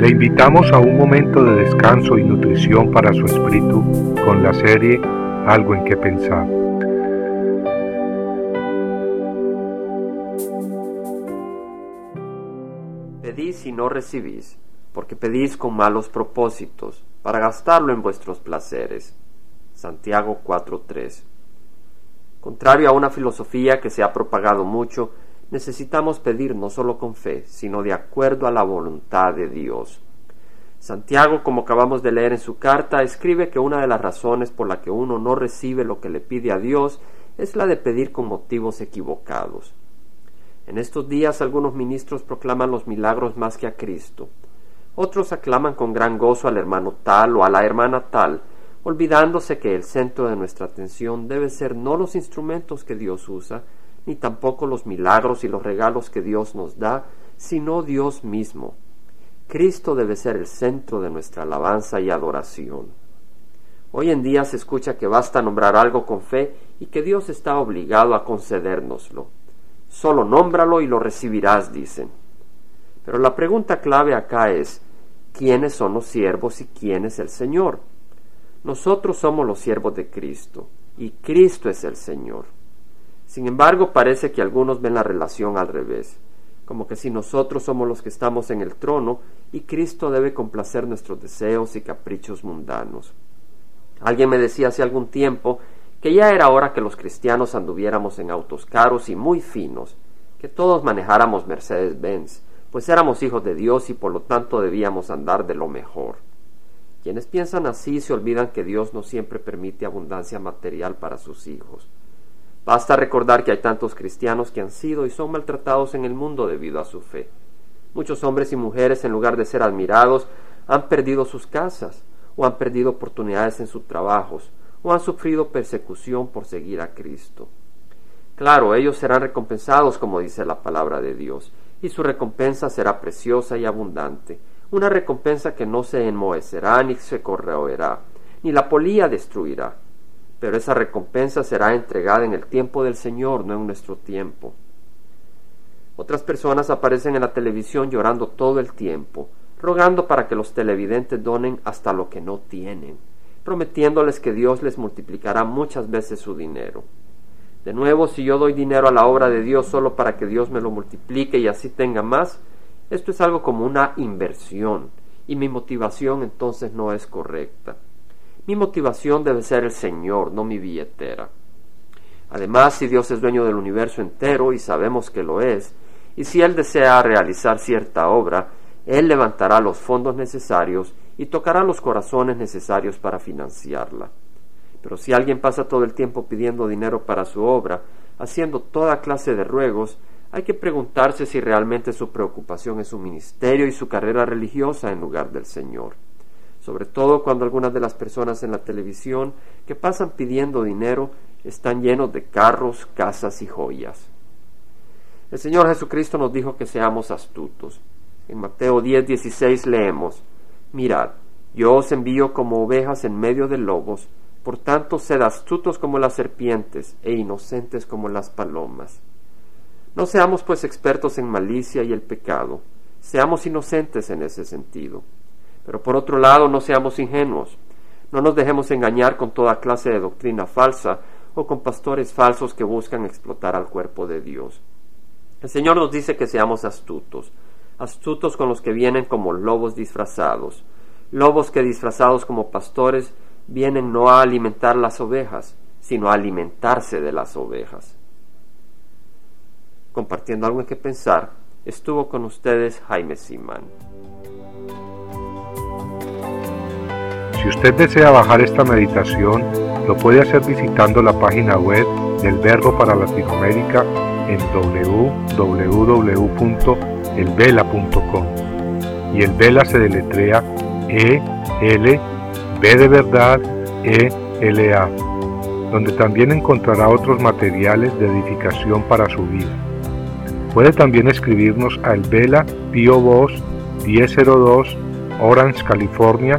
Le invitamos a un momento de descanso y nutrición para su espíritu con la serie Algo en que pensar. Pedís y no recibís, porque pedís con malos propósitos, para gastarlo en vuestros placeres. Santiago 4:3 Contrario a una filosofía que se ha propagado mucho, necesitamos pedir no solo con fe, sino de acuerdo a la voluntad de Dios. Santiago, como acabamos de leer en su carta, escribe que una de las razones por la que uno no recibe lo que le pide a Dios es la de pedir con motivos equivocados. En estos días algunos ministros proclaman los milagros más que a Cristo. Otros aclaman con gran gozo al hermano tal o a la hermana tal, olvidándose que el centro de nuestra atención debe ser no los instrumentos que Dios usa, ni tampoco los milagros y los regalos que Dios nos da, sino Dios mismo. Cristo debe ser el centro de nuestra alabanza y adoración. Hoy en día se escucha que basta nombrar algo con fe y que Dios está obligado a concedérnoslo. Solo nómbralo y lo recibirás, dicen. Pero la pregunta clave acá es, ¿quiénes son los siervos y quién es el Señor? Nosotros somos los siervos de Cristo y Cristo es el Señor. Sin embargo, parece que algunos ven la relación al revés, como que si nosotros somos los que estamos en el trono y Cristo debe complacer nuestros deseos y caprichos mundanos. Alguien me decía hace algún tiempo que ya era hora que los cristianos anduviéramos en autos caros y muy finos, que todos manejáramos Mercedes-Benz, pues éramos hijos de Dios y por lo tanto debíamos andar de lo mejor. Quienes piensan así se olvidan que Dios no siempre permite abundancia material para sus hijos. Basta recordar que hay tantos cristianos que han sido y son maltratados en el mundo debido a su fe. Muchos hombres y mujeres, en lugar de ser admirados, han perdido sus casas, o han perdido oportunidades en sus trabajos, o han sufrido persecución por seguir a Cristo. Claro, ellos serán recompensados, como dice la palabra de Dios, y su recompensa será preciosa y abundante, una recompensa que no se enmohecerá ni se corroerá, ni la polía destruirá pero esa recompensa será entregada en el tiempo del Señor, no en nuestro tiempo. Otras personas aparecen en la televisión llorando todo el tiempo, rogando para que los televidentes donen hasta lo que no tienen, prometiéndoles que Dios les multiplicará muchas veces su dinero. De nuevo, si yo doy dinero a la obra de Dios solo para que Dios me lo multiplique y así tenga más, esto es algo como una inversión, y mi motivación entonces no es correcta. Mi motivación debe ser el Señor, no mi billetera. Además, si Dios es dueño del universo entero, y sabemos que lo es, y si Él desea realizar cierta obra, Él levantará los fondos necesarios y tocará los corazones necesarios para financiarla. Pero si alguien pasa todo el tiempo pidiendo dinero para su obra, haciendo toda clase de ruegos, hay que preguntarse si realmente su preocupación es su ministerio y su carrera religiosa en lugar del Señor sobre todo cuando algunas de las personas en la televisión que pasan pidiendo dinero están llenos de carros, casas y joyas. El Señor Jesucristo nos dijo que seamos astutos. En Mateo 10, 16 leemos, Mirad, yo os envío como ovejas en medio de lobos, por tanto sed astutos como las serpientes e inocentes como las palomas. No seamos pues expertos en malicia y el pecado, seamos inocentes en ese sentido. Pero por otro lado, no seamos ingenuos. No nos dejemos engañar con toda clase de doctrina falsa o con pastores falsos que buscan explotar al cuerpo de Dios. El Señor nos dice que seamos astutos, astutos con los que vienen como lobos disfrazados, lobos que disfrazados como pastores vienen no a alimentar las ovejas, sino a alimentarse de las ovejas. Compartiendo algo en que pensar, estuvo con ustedes Jaime Simán. Si usted desea bajar esta meditación, lo puede hacer visitando la página web del Verbo para Latinoamérica en www.elvela.com. Y el Vela se deletrea E L B de verdad E L A, donde también encontrará otros materiales de edificación para su vida. Puede también escribirnos al Vela Pio Box 1002 Orange, California